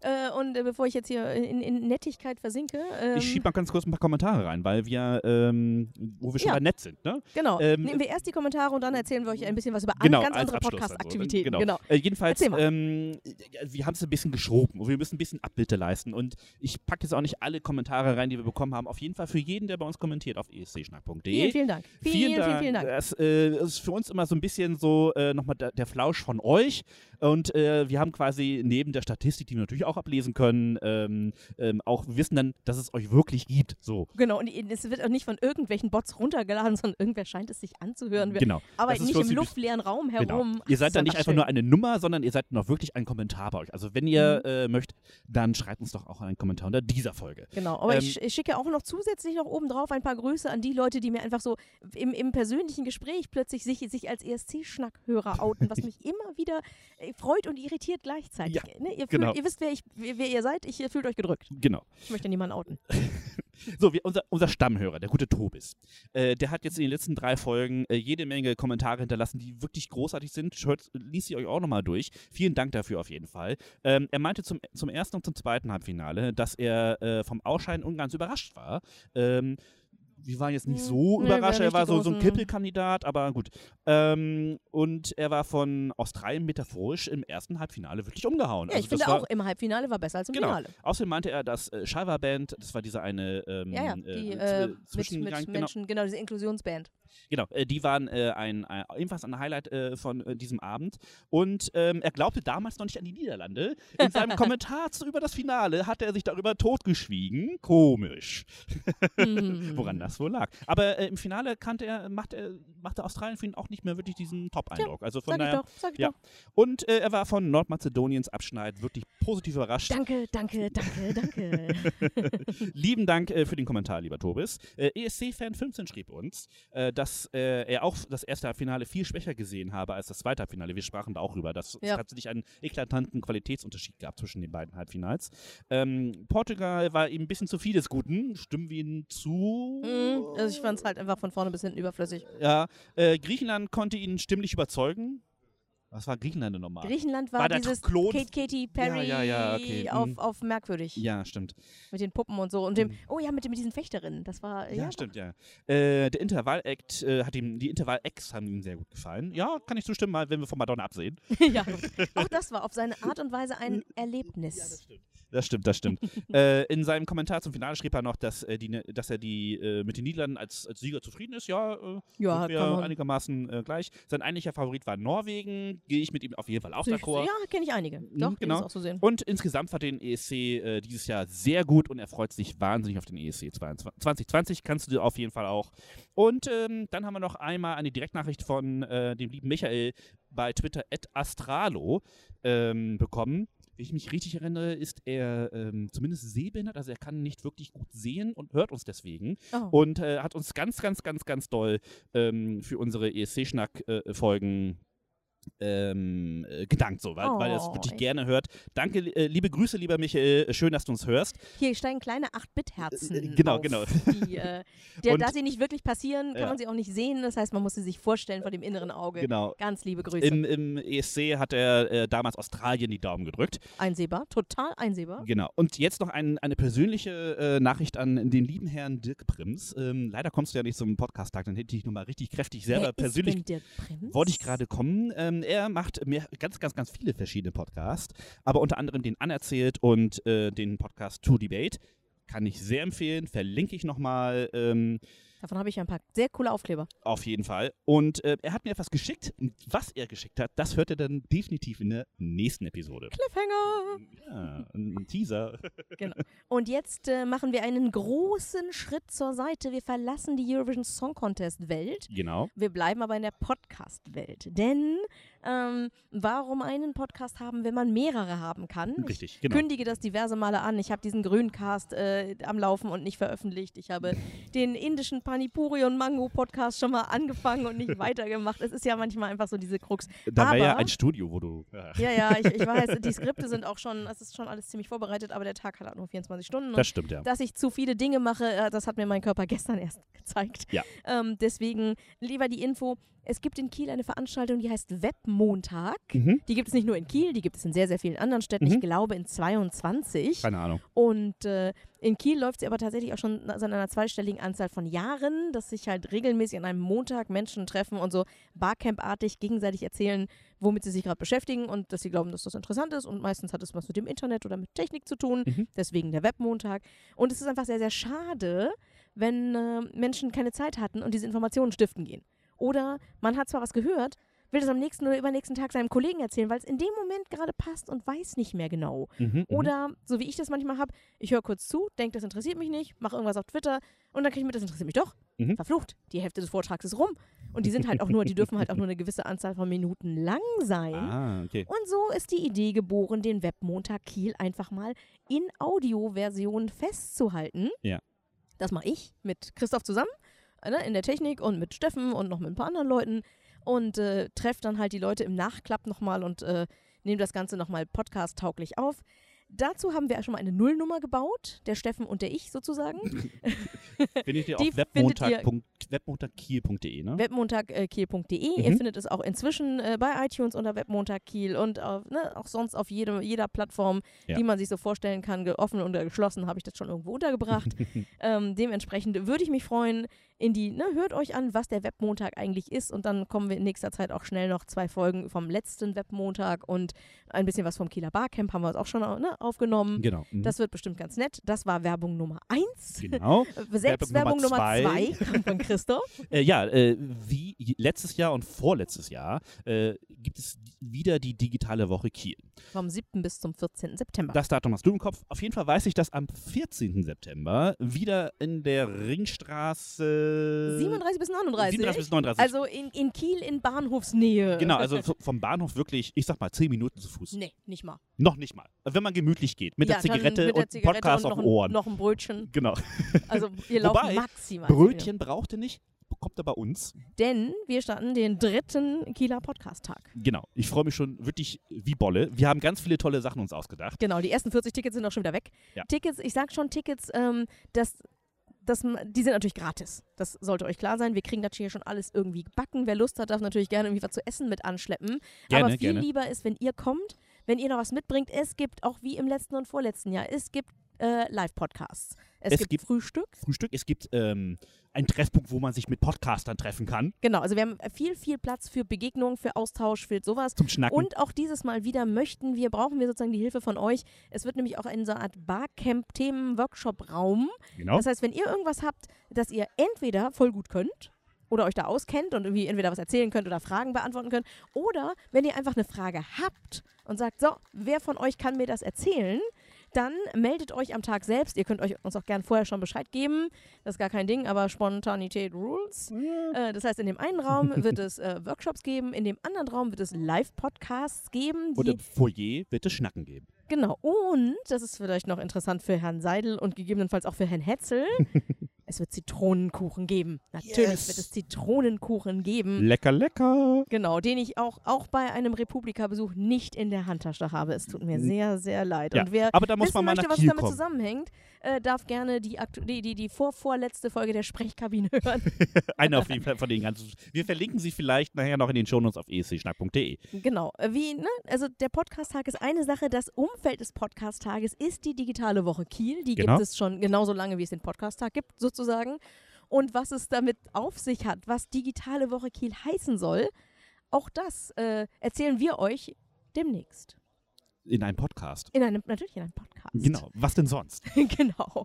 Äh, und äh, bevor ich jetzt hier in, in Nettigkeit versinke. Ähm, Ich schieb mal ganz kurz ein paar Kommentare rein, weil wir, ähm, wo wir schon Ja. bei nett sind, ne? Genau. ähm, Nehmen wir erst die Kommentare und dann erzählen wir euch ein bisschen was über Genau, ganz andere Abschluss dann so. Podcast-Aktivitäten. Genau. Genau. Äh, jedenfalls, ähm, wir haben es ein bisschen geschoben und wir müssen ein bisschen Abbitte leisten. Und ich packe jetzt auch nicht alle Kommentare rein, die wir bekommen haben. Auf jeden Fall für jeden, der bei uns kommentiert auf escschnack.de. Vielen, vielen Dank. Vielen, vielen, vielen, Dank. Das äh, ist für uns immer so ein bisschen so äh, nochmal der, der Flausch von euch. Und äh, wir haben quasi neben der Statistik, die wir natürlich auch ablesen können, ähm, ähm, auch wissen dann, dass es euch wirklich gibt. So. Genau, und es wird auch nicht von irgendwelchen Bots runtergeladen, sondern irgendwer scheint es sich anzuhören. Wir Genau. arbeiten ist nicht im luftleeren Raum Genau. herum. Ihr seid dann nicht einfach schön. nur eine Nummer, sondern ihr seid noch wirklich ein Kommentar bei euch. Also wenn ihr Mhm. äh, möchtet, dann schreibt uns doch auch einen Kommentar unter dieser Folge. Genau, aber Ähm, ich, ich schicke auch noch zusätzlich noch oben drauf ein paar Grüße an die Leute, die mir einfach so im, im persönlichen Gespräch plötzlich sich, sich als ESC-Schnackhörer outen, was mich immer wieder freut und irritiert gleichzeitig. Ja, ne? ihr, fühlt, genau. ihr wisst, wer, ich, wer, wer ihr seid, ich, ihr fühlt euch gedrückt. Genau. Ich möchte niemanden outen. So, wir, unser, unser Stammhörer, der gute Tobis, äh, der hat jetzt in den letzten drei Folgen äh, jede Menge Kommentare hinterlassen, die wirklich großartig sind. Hört, liest sie euch auch nochmal durch. Vielen Dank dafür auf jeden Fall. Ähm, er meinte zum, zum ersten und zum zweiten Halbfinale, dass er äh, vom Ausscheiden ungarns überrascht war. Ähm, wir waren jetzt nicht Hm, so nee, überrascht, er war so, so ein Kippelkandidat, aber gut. Ähm, und er war von Australien metaphorisch im ersten Halbfinale wirklich umgehauen. Ja, Also ich finde war, auch, im Halbfinale war besser als im Genau. Finale. Außerdem meinte er, dass äh, Shiva Band, das war diese eine ähm, Ja, ja, die äh, äh, mit, mit genau, Menschen, genau, diese Inklusionsband. Genau, äh, die waren äh, ein, ein, ebenfalls ein Highlight äh, von diesem Abend. Und ähm, er glaubte damals noch nicht an die Niederlande. In seinem Kommentar zu, über das Finale hatte er sich darüber totgeschwiegen. Komisch. Mhm. Woran das wohl lag. Aber äh, im Finale kannte er, machte, machte Australien für ihn auch nicht mehr wirklich diesen Top-Eindruck. Also von Sag ich daher. doch, sag ich ja. doch. Und äh, er war von Nordmazedoniens Abschneid wirklich positiv überrascht. Danke, danke, danke, danke. Lieben Dank äh, für den Kommentar, lieber Tobis. ESC-Fan 15 schrieb uns, äh, dass äh, er auch das erste Halbfinale viel schwächer gesehen habe als das zweite Halbfinale. Wir sprachen da auch drüber, dass es Ja. tatsächlich einen eklatanten Qualitätsunterschied gab zwischen den beiden Halbfinals. Ähm, Portugal war ihm ein bisschen zu viel des Guten. Stimmen wir ihm zu? Mhm, also ich fand es halt einfach von vorne bis hinten überflüssig. Ja, äh, Griechenland konnte ihn stimmlich überzeugen. Was war Griechenland denn nochmal? Griechenland war, War dieses Klon- Kate Katy Perry Ja, ja, ja, okay, auf, mhm. auf merkwürdig. ja, stimmt. Mit den Puppen und so. Und dem, Mhm. oh ja, mit, dem- mit diesen Fechterinnen. Das war, Ja, ja, stimmt, ja. Äh, der Intervall-Act äh, hat ihm, die Intervall-Acts haben ihm sehr gut gefallen. Ja, kann ich zustimmen, mal, wenn wir von Madonna absehen. ja. Auch das war auf seine Art und Weise ein Erlebnis. Das stimmt, das stimmt. äh, in seinem Kommentar zum Finale schrieb er noch, dass, äh, die, dass er die, äh, mit den Niederlanden als, als Sieger zufrieden ist. Ja, äh, Ja, sind wir einigermaßen äh, gleich. Sein eigentlicher Favorit war Norwegen. Gehe ich mit ihm auf jeden Fall auch d'accord. Ja, kenne ich einige. Doch, Mhm, genau. genau. das auch so sehen. Und insgesamt war den ESC äh, dieses Jahr sehr gut und er freut sich wahnsinnig auf den ESC 22 2020. Kannst du auf jeden Fall auch. Und ähm, dann haben wir noch einmal eine Direktnachricht von dem lieben Michael bei Twitter astralo ähm, bekommen. Wenn ich mich richtig erinnere, ist er ähm, zumindest sehbehindert, also er kann nicht wirklich gut sehen und hört uns deswegen. Oh. Und äh, hat uns ganz, ganz, ganz, ganz doll ähm, für unsere ESC-Schnack-Folgen ähm, äh, gedankt, so, weil, weil er es Oh, wirklich ey. gerne hört. Danke, äh, liebe Grüße, lieber Michael. Schön, dass du uns hörst. Hier steigen kleine 8-Bit-Herzen. Äh, genau, auf, genau. Die, äh, der, Und- da sie nicht wirklich passieren, kann Ja. man sie auch nicht sehen. Das heißt, man muss sie sich vorstellen vor dem inneren Auge. Genau. Ganz liebe Grüße. Im, Im ESC hat er äh, damals Australien die Daumen gedrückt. einsehbar, total einsehbar. Genau. Und jetzt noch ein, eine persönliche äh, Nachricht an den lieben Herrn Dirk Prims. Ähm, leider kommst du ja nicht zum Podcast-Tag, dann hätte ich nochmal richtig kräftig selber Wer persönlich? Wollte ich gerade kommen. Ähm, er macht mehr, ganz, ganz, ganz viele verschiedene Podcasts, aber unter anderem den Anerzählt und äh, den Podcast To Debate. Kann ich sehr empfehlen, verlinke ich nochmal ähm, Davon habe ich ja ein paar sehr coole Aufkleber. auf jeden Fall. Und äh, er hat mir etwas geschickt. Was er geschickt hat, das hört er dann definitiv in der nächsten Episode. Cliffhanger! Ja, ein Teaser. Und jetzt äh, machen wir einen großen Schritt zur Seite. Wir verlassen die Eurovision Song Contest Welt. Genau. Wir bleiben aber in der Podcast-Welt. Denn ähm, warum einen Podcast haben, wenn man mehrere haben kann. Richtig, Ich genau. kündige das diverse Male an. Ich habe diesen Grüncast äh, am Laufen und nicht veröffentlicht. Ich habe den indischen Panipuri und Mango Podcast schon mal angefangen und nicht weitergemacht. Es ist ja manchmal einfach so diese Krux. Da wäre ja ein Studio, wo du. Ach, Ja, ja, ich, ich weiß, die Skripte sind auch schon, es ist schon alles ziemlich vorbereitet, aber der Tag hat halt nur 24 Stunden. Und das stimmt, ja. dass ich zu viele Dinge mache, äh, das hat mir mein Körper gestern erst gezeigt. Ja. Ähm, deswegen lieber die Info. Es gibt in Kiel eine Veranstaltung, die heißt Webmontag. Mhm. Die gibt es nicht nur in Kiel, die gibt es in sehr, sehr vielen anderen Städten. Mhm. Ich glaube in 22. Keine Ahnung. Und äh, in Kiel läuft sie aber tatsächlich auch schon seit einer zweistelligen Anzahl von Jahren, dass sich halt regelmäßig an einem Montag Menschen treffen und so Barcamp-artig gegenseitig erzählen, womit sie sich gerade beschäftigen und dass sie glauben, dass das interessant ist. Und meistens hat es was mit dem Internet oder mit Technik zu tun. Mhm. Deswegen der Webmontag. Und es ist einfach sehr, sehr schade, wenn äh, Menschen keine Zeit hatten und diese Informationen stiften gehen. Oder man hat zwar was gehört, will das am nächsten oder übernächsten Tag seinem Kollegen erzählen, weil es in dem Moment gerade passt und weiß nicht mehr genau. Mhm, mhm. Oder, so wie ich das manchmal habe, ich höre kurz zu, denke, das interessiert mich nicht, mache irgendwas auf Twitter und dann kriege ich mit, das interessiert mich doch. Mhm. Verflucht, die Hälfte des Vortrags ist rum. Und die sind halt auch nur, die dürfen halt auch nur eine gewisse Anzahl von Minuten lang sein. Ah, okay. Und so ist die Idee geboren, den Webmontag Kiel einfach mal in Audioversion festzuhalten. Ja. Das mache ich mit Christoph zusammen, ne, in der Technik und mit Steffen und noch mit ein paar anderen Leuten. Und äh, treffe dann halt die Leute im Nachklapp nochmal und äh, nehme das Ganze nochmal podcast-tauglich auf. Dazu haben wir schon mal eine Nullnummer gebaut, der Steffen und der ich sozusagen. Findet ihr auf ihr- webmontagkiel.de, ne? webmontagkiel.de. Ihr Mhm. findet es auch inzwischen äh, bei iTunes unter Webmontag Kiel und auf, ne, auch sonst auf jedem, jeder Plattform, Ja. die man sich so vorstellen kann. Offen oder geschlossen habe ich das schon irgendwo untergebracht. ähm, dementsprechend würde ich mich freuen, in die, ne, hört euch an, was der Webmontag eigentlich ist und dann kommen wir in nächster Zeit auch schnell noch zwei Folgen vom letzten Webmontag und ein bisschen was vom Kieler Barcamp haben wir uns auch schon ne, aufgenommen. genau. Mhm. Das wird bestimmt ganz nett. Das war Werbung Nummer eins. genau. Selbst Werbung Werbung Nummer Nummer zwei. von Christoph. Äh, ja, äh, wie letztes Jahr und vorletztes Jahr äh, gibt es wieder die digitale Woche Kiel. Vom 7. bis zum 14. September. Das Datum hast du im Kopf. Auf jeden Fall weiß ich, dass am 14. September wieder in der Ringstraße 37 bis 39. 37 bis 39. Also in, in Kiel in Bahnhofsnähe. genau, also vom Bahnhof wirklich, ich sag mal, 10 Minuten zu Fuß. Nee, nicht mal. Noch nicht mal. Wenn man gemütlich geht. Mit Ja, der Zigarette mit der und Zigarette Podcast und auf den ein- Ohren. Noch ein Brötchen. Genau. Also ihr lauft Wobei, maximal. Brötchen braucht ihr nicht, bekommt ihr bei uns. Denn wir starten den dritten Kieler Podcast-Tag. Genau. Ich freue mich schon wirklich wie Bolle. Wir haben ganz viele tolle Sachen uns ausgedacht. Genau, die ersten 40 Tickets sind auch schon wieder weg. Ja. Tickets, ich sag schon Tickets, ähm, das, das, die sind natürlich gratis. Das sollte euch klar sein. Wir kriegen das hier schon alles irgendwie gebacken. Wer Lust hat, darf natürlich gerne irgendwie was zu essen mit anschleppen. Gerne, Aber viel gerne. lieber ist, wenn ihr kommt, wenn ihr noch was mitbringt. Es gibt auch wie im letzten und vorletzten Jahr, es gibt äh, Live-Podcasts. Es, Es gibt, gibt- Frühstück. Frühstück. Es gibt ähm, einen Treffpunkt, wo man sich mit Podcastern treffen kann. Genau, also wir haben viel, viel Platz für Begegnungen, für Austausch, für sowas. Zum Schnacken. Und auch dieses Mal wieder möchten wir, brauchen wir sozusagen die Hilfe von euch. Es wird nämlich auch in so einer Art Barcamp-Themen-Workshop-Raum. genau. Das heißt, wenn ihr irgendwas habt, das ihr entweder voll gut könnt oder euch da auskennt und irgendwie entweder was erzählen könnt oder Fragen beantworten könnt, oder wenn ihr einfach eine Frage habt und sagt, so, wer von euch kann mir das erzählen, dann meldet euch am Tag selbst. Ihr könnt euch uns auch gern vorher schon Bescheid geben. Das ist gar kein Ding, aber Spontanität rules. Äh, das heißt, in dem einen Raum wird es äh, Workshops geben, in dem anderen Raum wird es Live-Podcasts geben, Und im Foyer wird es Schnacken geben. Genau. Und, das ist vielleicht noch interessant für Herrn Seidel und gegebenenfalls auch für Herrn Hetzel, es wird Zitronenkuchen geben. Natürlich Yes. wird es Zitronenkuchen geben. Lecker, lecker. Genau, den ich auch, auch bei einem Republika-Besuch nicht in der Handtasche habe. Es tut mir sehr, sehr leid. Ja, Und wer aber da muss wissen man mal möchte, was Kiel damit kommen. zusammenhängt, äh, darf gerne die, die, die, die vor vorletzte Folge der Sprechkabine hören. Eine auf jeden Fall von den ganzen. Wir verlinken sie vielleicht nachher noch in den Shownotes auf escschnack.de. Genau. Äh, Wie, ne? Also der Podcast-Tag ist eine Sache. Das Umfeld des Podcast-Tages ist die digitale Woche Kiel. Die Genau. gibt es schon genauso lange, wie es den Podcast-Tag gibt, sozusagen. Und was es damit auf sich hat, was digitale Woche Kiel heißen soll, auch das äh, erzählen wir euch demnächst. In einem Podcast. In einem, natürlich in einem Podcast. Genau. Was denn sonst? genau.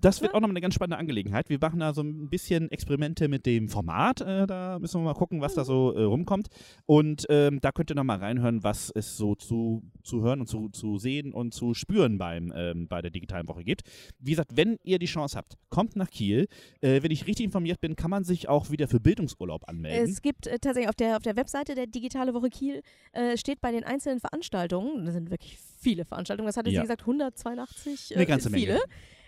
Das wird auch nochmal eine ganz spannende Angelegenheit. Wir machen da so ein bisschen Experimente mit dem Format. Äh, da müssen wir mal gucken, was da so äh, rumkommt. Und ähm, da könnt ihr nochmal reinhören, was es so zu, zu hören und zu, zu sehen und zu spüren beim, ähm, bei der digitalen Woche gibt. Wie gesagt, wenn ihr die Chance habt, kommt nach Kiel. Äh, wenn ich richtig informiert bin, kann man sich auch wieder für Bildungsurlaub anmelden. Es gibt äh, tatsächlich auf der, auf der Webseite der Digitale Woche Kiel äh, steht bei den einzelnen Veranstaltungen, das sind wirklich viele Veranstaltungen, das hatte Ja. sie gesagt, 182 äh, Eine ganze viele. Menge.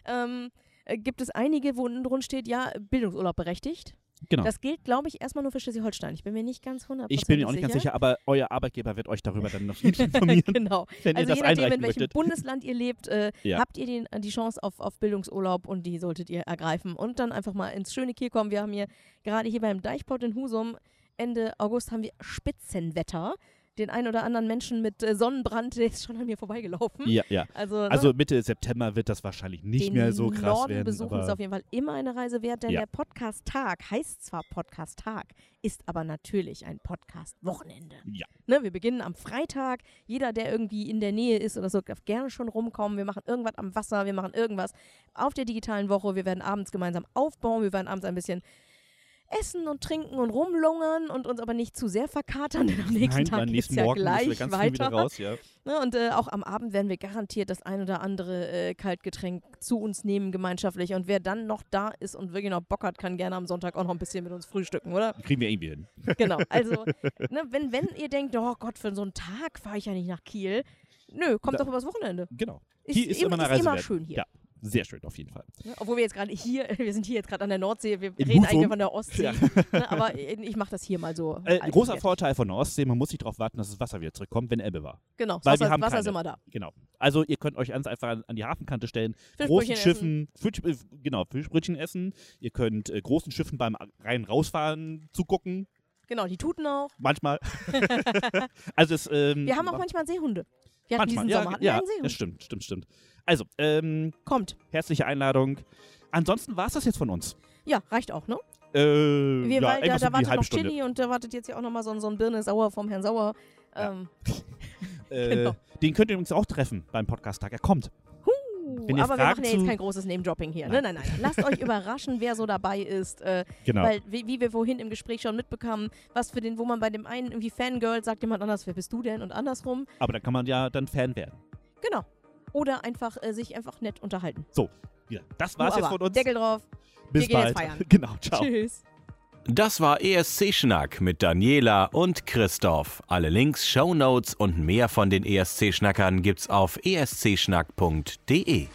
Ähm, äh, gibt es einige, wo unten drin steht, ja, Bildungsurlaub berechtigt. Genau. Das gilt, glaube ich, erstmal nur für Schleswig-Holstein. Ich bin mir nicht ganz 100% Ich bin mir auch nicht ganz sicher, aber euer Arbeitgeber wird euch darüber dann noch informieren, genau. wenn Also ihr je das nachdem, einreichen in welchem möchtet. Bundesland ihr lebt, äh, Ja. habt ihr den, äh, die Chance auf, auf Bildungsurlaub und die solltet ihr ergreifen. Und dann einfach mal ins schöne Kiel kommen. Wir haben hier gerade hier beim Deichport in Husum Ende August haben wir Spitzenwetter. Den einen oder anderen Menschen mit äh, Sonnenbrand, der ist schon an mir vorbeigelaufen. Ja, ja. Also, ne, Also Mitte September wird das wahrscheinlich nicht den mehr so krass Norden werden. besuchen ist auf jeden Fall immer eine Reise wert, denn Ja. der Podcast-Tag heißt zwar Podcast-Tag, ist aber natürlich ein Podcast-Wochenende. Ja. Ne, wir beginnen am Freitag. Jeder, der irgendwie in der Nähe ist oder so, darf gerne schon rumkommen. Wir machen irgendwas am Wasser, wir machen irgendwas auf der digitalen Woche. Wir werden abends gemeinsam aufbauen, wir werden abends ein bisschen essen und trinken und rumlungern und uns aber nicht zu sehr verkatern, denn am nächsten Nein, Tag am nächsten ja Morgen wir gleich ganz weiter. raus, ja. Ne, und äh, auch am Abend werden wir garantiert das ein oder andere äh, Kaltgetränk zu uns nehmen, gemeinschaftlich. Und wer dann noch da ist und wirklich noch Bock hat, kann gerne am Sonntag auch noch ein bisschen mit uns frühstücken, oder? Kriegen wir irgendwie hin. Genau. Also, ne, wenn, wenn ihr denkt, oh Gott, für so einen Tag fahre ich ja nicht nach Kiel. Nö, kommt Da- doch übers Wochenende. Genau. Ist, Kiel ist immer eine ist Reise immer schön hier. Ja, sehr schön auf jeden Fall. Ne? Obwohl wir jetzt gerade hier, wir sind hier jetzt gerade an der Nordsee, wir In reden Husum? eigentlich von der Ostsee. Ja. Ne, aber ich mache das hier mal so. Äh, großer. Vorteil von der Ostsee, man muss nicht darauf warten, dass das Wasser wieder zurückkommt, wenn Ebbe war. Genau, das Weil Wasser, wir haben Wasser ist immer da. Genau. Also ihr könnt euch ganz einfach an, an die Hafenkante stellen, großen Schiffen, Fisch, äh, genau, Fischbrötchen essen. Ihr könnt äh, großen Schiffen beim rein rausfahren zugucken, Genau, die tuten auch. manchmal. also es, ähm, Wir haben auch manchmal Seehunde. Wir hatten manchmal, diesen ja, Sommer hatten ja, wir einen Seehund. stimmt, stimmt, stimmt. Also, ähm, Kommt. herzliche Einladung. Ansonsten war es das jetzt von uns. Ja, reicht auch, ne? Äh, Wir, ja, weil da, da um wartet noch. Chili und da wartet jetzt ja auch nochmal so, ein- so ein Birne Sauer vom Herrn Sauer. Ja. Ähm, Äh, Genau. Den könnt ihr übrigens auch treffen beim Podcast-Tag. Er kommt. Wenn aber wir machen ja jetzt kein großes Name-Dropping hier. Ne? Nein, nein, nein. Lasst euch überraschen, wer so dabei ist. Äh, Genau. Weil, wie, wie wir vorhin im Gespräch schon mitbekamen, was für den, wo man bei dem einen irgendwie Fangirl sagt, jemand anders, wer bist du denn? Und andersrum. Aber dann kann man ja dann Fan werden. Genau. Oder einfach äh, sich einfach nett unterhalten. Ja, das war's Du jetzt von uns. Deckel drauf. Bis wir gehen jetzt bald. feiern. Genau, ciao. Tschüss. Das war ESC Schnack mit Daniela und Christoph. Alle Links, Shownotes und mehr von den ESC Schnackern gibt's auf escschnack.de.